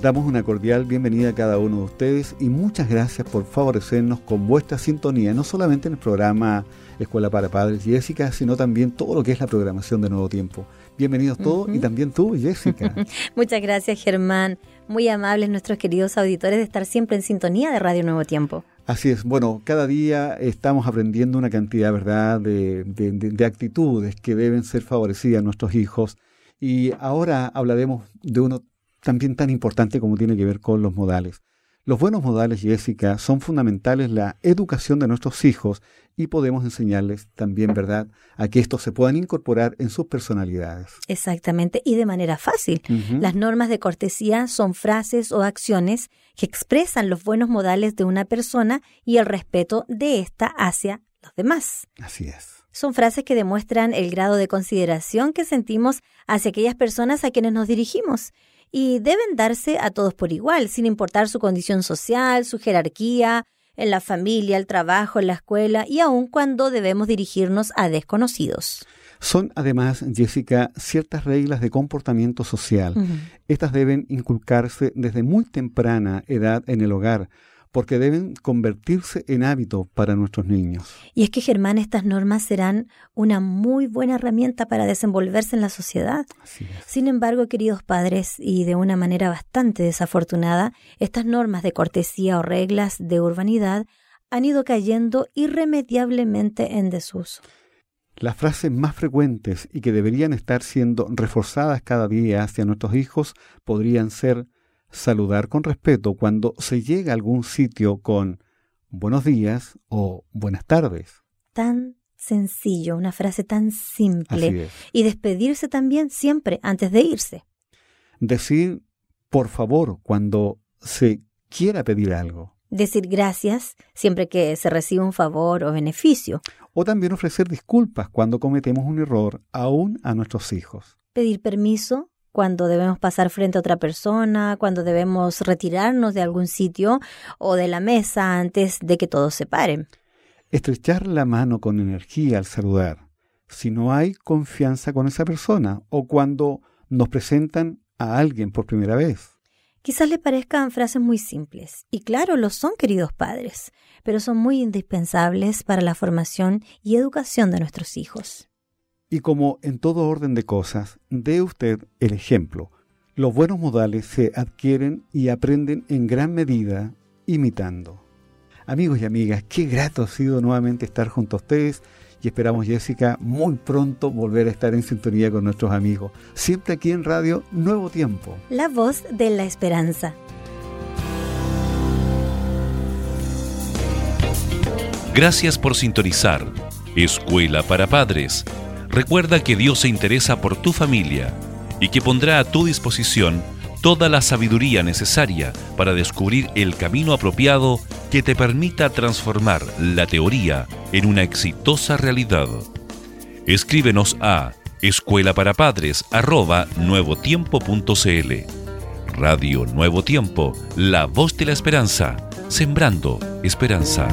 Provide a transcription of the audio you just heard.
Damos una cordial bienvenida a cada uno de ustedes y muchas gracias por favorecernos con vuestra sintonía, no solamente en el programa Escuela para Padres Jessica, sino también todo lo que es la programación de Nuevo Tiempo. Bienvenidos todos y también tú, Jessica. muchas gracias, Germán. Muy amables nuestros queridos auditores de estar siempre en sintonía de Radio Nuevo Tiempo. Así es, bueno, cada día estamos aprendiendo una cantidad, ¿verdad?, de, de actitudes que deben ser favorecidas a nuestros hijos. Y ahora hablaremos de uno también tan importante como tiene que ver con los modales. Los buenos modales, Jessica, son fundamentales la educación de nuestros hijos y podemos enseñarles también, ¿verdad?, a que estos se puedan incorporar en sus personalidades. Exactamente, y de manera fácil. Las normas de cortesía son frases o acciones que expresan los buenos modales de una persona y el respeto de ésta hacia los demás. Así es. Son frases que demuestran el grado de consideración que sentimos hacia aquellas personas a quienes nos dirigimos y deben darse a todos por igual, sin importar su condición social, su jerarquía, en la familia, el trabajo, en la escuela y aun cuando debemos dirigirnos a desconocidos. Son además, Jessica, ciertas reglas de comportamiento social. Estas deben inculcarse desde muy temprana edad en el hogar porque deben convertirse en hábito para nuestros niños. Y es que, Germán, estas normas serán una muy buena herramienta para desenvolverse en la sociedad. Sin embargo, queridos padres, y de una manera bastante desafortunada, estas normas de cortesía o reglas de urbanidad han ido cayendo irremediablemente en desuso. Las frases más frecuentes y que deberían estar siendo reforzadas cada día hacia nuestros hijos podrían ser saludar con respeto cuando se llega a algún sitio con buenos días o buenas tardes. Tan sencillo, una frase tan simple. Y despedirse también siempre antes de irse. Decir por favor cuando se quiera pedir algo. Decir gracias siempre que se reciba un favor o beneficio. O también ofrecer disculpas cuando cometemos un error aún a nuestros hijos. Pedir permiso cuando debemos pasar frente a otra persona, cuando debemos retirarnos de algún sitio o de la mesa antes de que todos se paren. Estrechar la mano con energía al saludar, si no hay confianza con esa persona o cuando nos presentan a alguien por primera vez. Quizás le parezcan frases muy simples, y claro, lo son, queridos padres, pero son muy indispensables para la formación y educación de nuestros hijos. Y como en todo orden de cosas, dé usted el ejemplo. Los buenos modales se adquieren y aprenden en gran medida imitando. Amigos y amigas, qué grato ha sido nuevamente estar junto a ustedes y esperamos, Jessica, muy pronto volver a estar en sintonía con nuestros amigos. Siempre aquí en Radio Nuevo Tiempo. La voz de la esperanza. Gracias por sintonizar. Escuela para Padres recuerda que Dios se interesa por tu familia y que pondrá a tu disposición toda la sabiduría necesaria para descubrir el camino apropiado que te permita transformar la teoría en una exitosa realidad. Escríbenos a escuela para padres. Radio Nuevo Tiempo, la voz de la esperanza, sembrando esperanza.